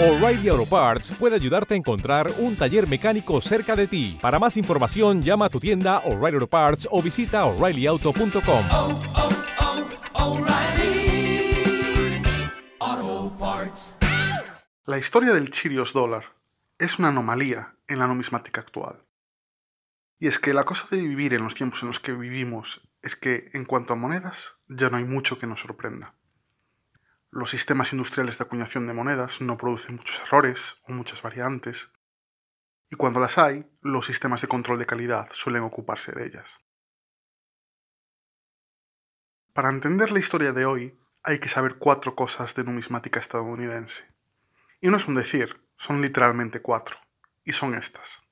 O'Reilly Auto Parts puede ayudarte a encontrar un taller mecánico cerca de ti. Para más información, llama a tu tienda O'Reilly Auto Parts o visita oreillyauto.com. oh, oh, Parts. La historia del Chirios dólar es una anomalía en la numismática actual. Y es que la cosa de vivir en los tiempos en los que vivimos es que, en cuanto a monedas, ya no hay mucho que nos sorprenda. Los sistemas industriales de acuñación de monedas no producen muchos errores o muchas variantes, y cuando las hay, los sistemas de control de calidad suelen ocuparse de ellas. Para entender la historia de hoy, hay que saber cuatro cosas de numismática estadounidense. Y no es un decir, son literalmente cuatro, y son estas.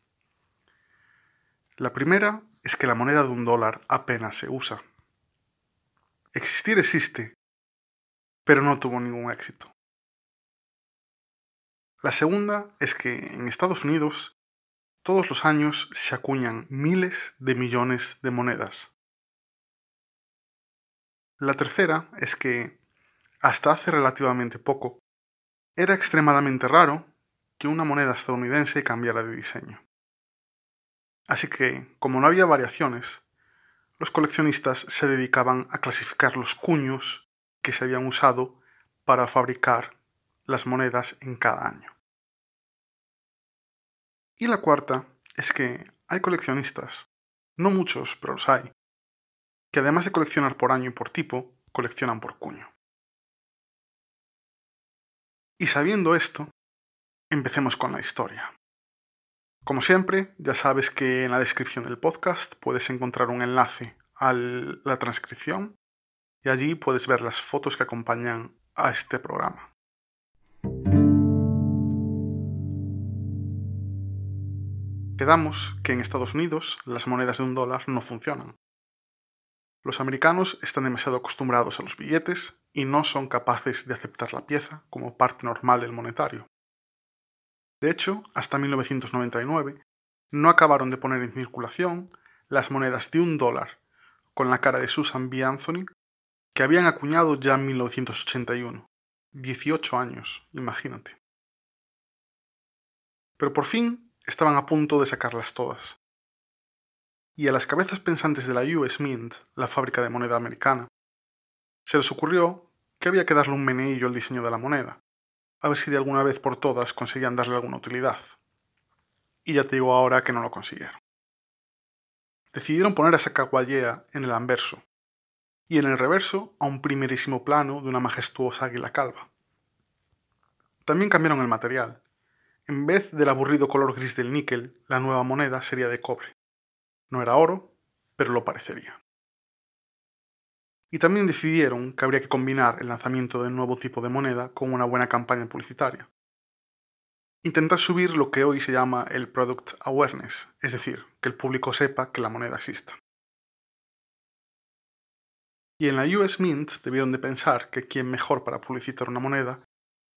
La primera es que la moneda de un dólar apenas se usa. Existir existe, pero no tuvo ningún éxito. La segunda es que en Estados Unidos todos los años se acuñan miles de millones de monedas. La tercera es que, hasta hace relativamente poco, era extremadamente raro que una moneda estadounidense cambiara de diseño. Así que, como no había variaciones, los coleccionistas se dedicaban a clasificar los cuños que se habían usado para fabricar las monedas en cada año. Y la cuarta es que hay coleccionistas, no muchos, pero los hay, que además de coleccionar por año y por tipo, coleccionan por cuño. Y sabiendo esto, empecemos con la historia. Como siempre, ya sabes que en la descripción del podcast puedes encontrar un enlace a la transcripción y allí puedes ver las fotos que acompañan a este programa. Quedamos que en Estados Unidos las monedas de un dólar no funcionan. Los americanos están demasiado acostumbrados a los billetes y no son capaces de aceptar la pieza como parte normal del monetario. De hecho, hasta 1999 no acabaron de poner en circulación las monedas de un dólar con la cara de Susan B. Anthony que habían acuñado ya en 1981. 18 años, imagínate. Pero por fin estaban a punto de sacarlas todas. Y a las cabezas pensantes de la US Mint, la fábrica de moneda americana, se les ocurrió que había que darle un meneillo al diseño de la moneda, a ver si de alguna vez por todas conseguían darle alguna utilidad. Y ya te digo ahora que no lo consiguieron. Decidieron poner a Sacagawea en el anverso, y en el reverso a un primerísimo plano de una majestuosa águila calva. También cambiaron el material. En vez del aburrido color gris del níquel, la nueva moneda sería de cobre. No era oro, pero lo parecería. Y también decidieron que habría que combinar el lanzamiento del nuevo tipo de moneda con una buena campaña publicitaria. Intentar subir lo que hoy se llama el Product Awareness, es decir, que el público sepa que la moneda exista. Y en la US Mint debieron de pensar que quién mejor para publicitar una moneda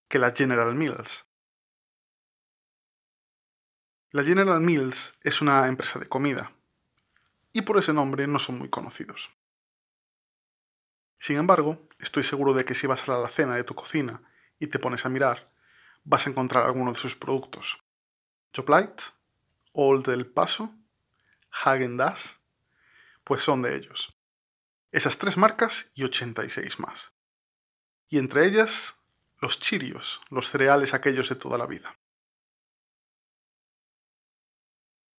que la General Mills. La General Mills es una empresa de comida, y por ese nombre no son muy conocidos. Sin embargo, estoy seguro de que si vas a la cena de tu cocina y te pones a mirar, vas a encontrar alguno de sus productos. Joplite, Old El Paso, Hagen Dazs, pues son de ellos. Esas tres marcas y 86 más. Y entre ellas, los chirios, los cereales aquellos de toda la vida.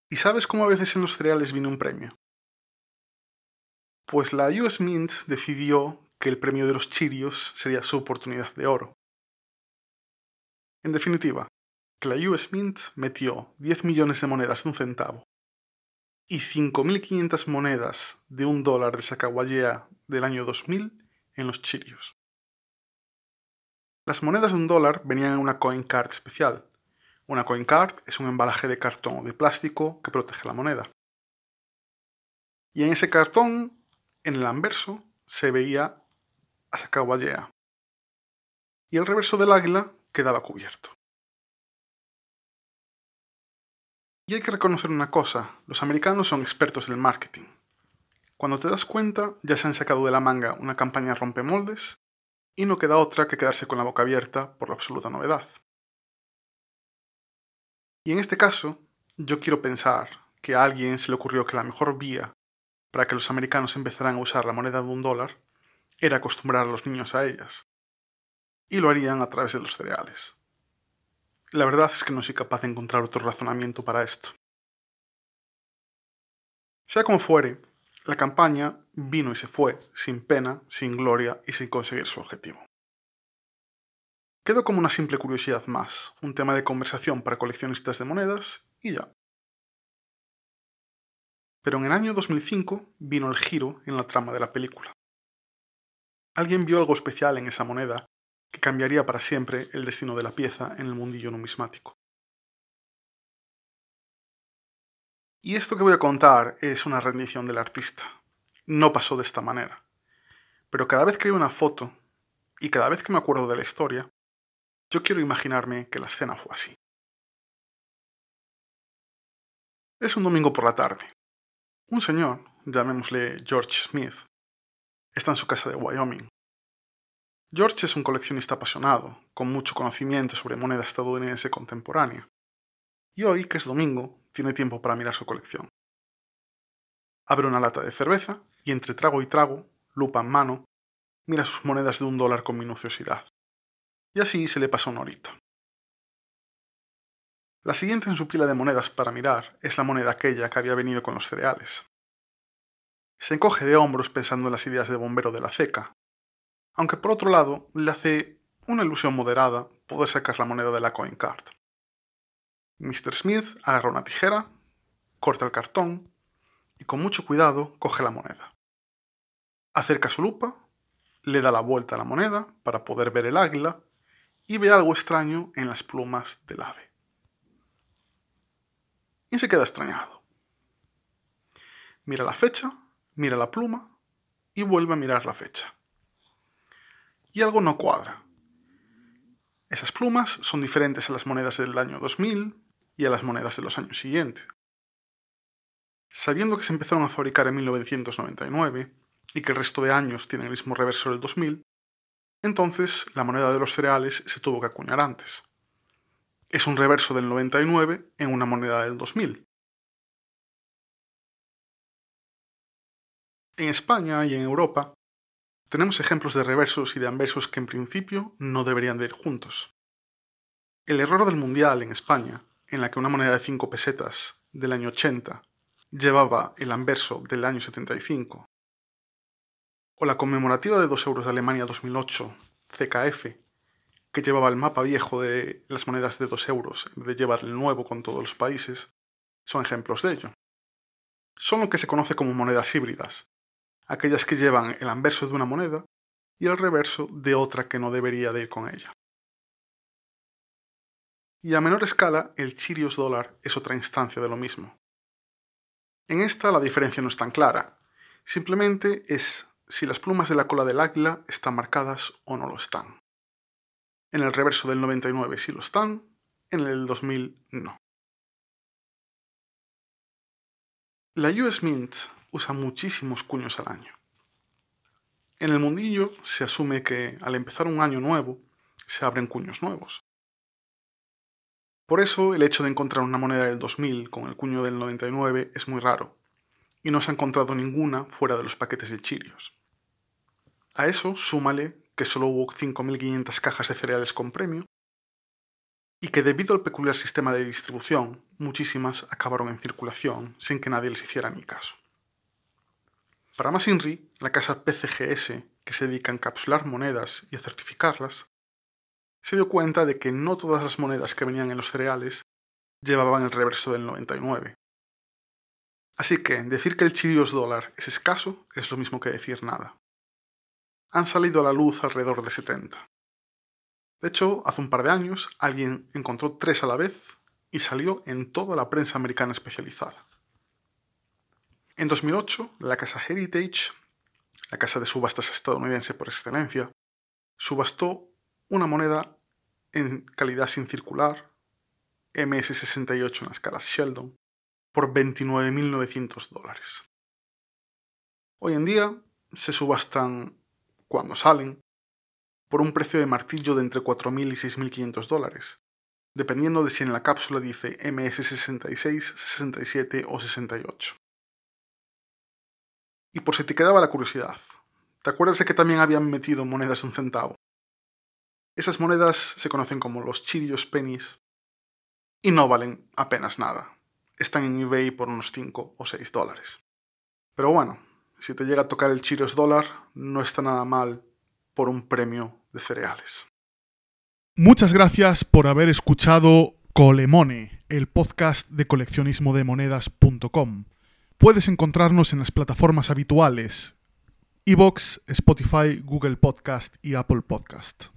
¿Y sabes cómo a veces en los cereales viene un premio? Pues la US Mint decidió que el premio de los chirios sería su oportunidad de oro. En definitiva, que la US Mint metió 10 millones de monedas de un centavo y 5.500 monedas de un dólar de Sacagawea del año 2000 en los chirios. Las monedas de un dólar venían en una coin card especial. Una coin card es un embalaje de cartón o de plástico que protege la moneda. Y en ese cartón, en el anverso, se veía a Sacagawea. Y el reverso del águila quedaba cubierto. Y hay que reconocer una cosa, los americanos son expertos en el marketing. Cuando te das cuenta, ya se han sacado de la manga una campaña rompemoldes y no queda otra que quedarse con la boca abierta por la absoluta novedad. Y en este caso, yo quiero pensar que a alguien se le ocurrió que la mejor vía para que los americanos empezaran a usar la moneda de un dólar era acostumbrar a los niños a ellas. Y lo harían a través de los cereales. La verdad es que no soy capaz de encontrar otro razonamiento para esto. Sea como fuere, la campaña vino y se fue, sin pena, sin gloria y sin conseguir su objetivo. Quedó como una simple curiosidad más, un tema de conversación para coleccionistas de monedas y ya. Pero en el año 2005 vino el giro en la trama de la película. Alguien vio algo especial en esa moneda que cambiaría para siempre el destino de la pieza en el mundillo numismático. Y esto que voy a contar es una rendición del artista. No pasó de esta manera. Pero cada vez que veo una foto y cada vez que me acuerdo de la historia, yo quiero imaginarme que la escena fue así. Es un domingo por la tarde. Un señor, llamémosle George Smith, está en su casa de Wyoming. George es un coleccionista apasionado, con mucho conocimiento sobre moneda estadounidense contemporánea. Y hoy, que es domingo, tiene tiempo para mirar su colección. Abre una lata de cerveza y entre trago y trago, lupa en mano, mira sus monedas de un dólar con minuciosidad y así se le pasó una horita. La siguiente en su pila de monedas para mirar es la moneda aquella que había venido con los cereales. Se encoge de hombros pensando en las ideas de bombero de la ceca, aunque por otro lado le hace una ilusión moderada poder sacar la moneda de la coin card. Mr. Smith agarra una tijera, corta el cartón y con mucho cuidado coge la moneda. Acerca su lupa, le da la vuelta a la moneda para poder ver el águila y ve algo extraño en las plumas del ave. Y se queda extrañado. Mira la fecha, mira la pluma y vuelve a mirar la fecha. Y algo no cuadra. Esas plumas son diferentes a las monedas del año 2000 y a las monedas de los años siguientes. Sabiendo que se empezaron a fabricar en 1999 y que el resto de años tienen el mismo reverso del 2000, entonces la moneda de los cereales se tuvo que acuñar antes. Es un reverso del 99 en una moneda del 2000. En España y en Europa tenemos ejemplos de reversos y de anversos que en principio no deberían de ir juntos. El error del Mundial en España, en la que una moneda de 5 pesetas del año 80 llevaba el anverso del año 75 o la conmemorativa de 2 euros de Alemania 2008, CKF, que llevaba el mapa viejo de las monedas de 2 euros en vez de llevar el nuevo con todos los países, son ejemplos de ello. Son lo que se conoce como monedas híbridas, aquellas que llevan el anverso de una moneda y el reverso de otra que no debería de ir con ella. Y a menor escala, el Chirios dólar es otra instancia de lo mismo. En esta la diferencia no es tan clara, simplemente es si las plumas de la cola del águila están marcadas o no lo están. En el reverso del 99 sí lo están, en el 2000 no. La US Mint usa muchísimos cuños al año. En el mundillo se asume que al empezar un año nuevo se abren cuños nuevos. Por eso el hecho de encontrar una moneda del 2000 con el cuño del 99 es muy raro, y no se ha encontrado ninguna fuera de los paquetes de chirios. A eso súmale que solo hubo 5.500 cajas de cereales con premio y que debido al peculiar sistema de distribución, muchísimas acabaron en circulación sin que nadie les hiciera ni caso. Para más INRI, la casa PCGS, que se dedica a encapsular monedas y a certificarlas, se dio cuenta de que no todas las monedas que venían en los cereales llevaban el reverso del 99. Así que decir que el chirios dólar es escaso es lo mismo que decir nada han salido a la luz alrededor de 70. De hecho, hace un par de años alguien encontró tres a la vez y salió en toda la prensa americana especializada. En 2008, la casa Heritage, la casa de subastas estadounidense por excelencia, subastó una moneda en calidad sin circular, MS68 en la escala Sheldon, por 29.900 dólares. Hoy en día se subastan cuando salen, por un precio de martillo de entre 4.000 y 6.500 dólares, dependiendo de si en la cápsula dice MS66, 67 o 68. Y por si te quedaba la curiosidad, ¿te acuerdas de que también habían metido monedas de un centavo? Esas monedas se conocen como los Chirios pennies y no valen apenas nada. Están en eBay por unos 5 o 6 dólares. Pero bueno, si te llega a tocar el Chirios dólar, no está nada mal por un premio de cereales. Muchas gracias por haber escuchado Colemone, el podcast de coleccionismodemonedas.com. Puedes encontrarnos en las plataformas habituales: iBox, Spotify, Google Podcast y Apple Podcast.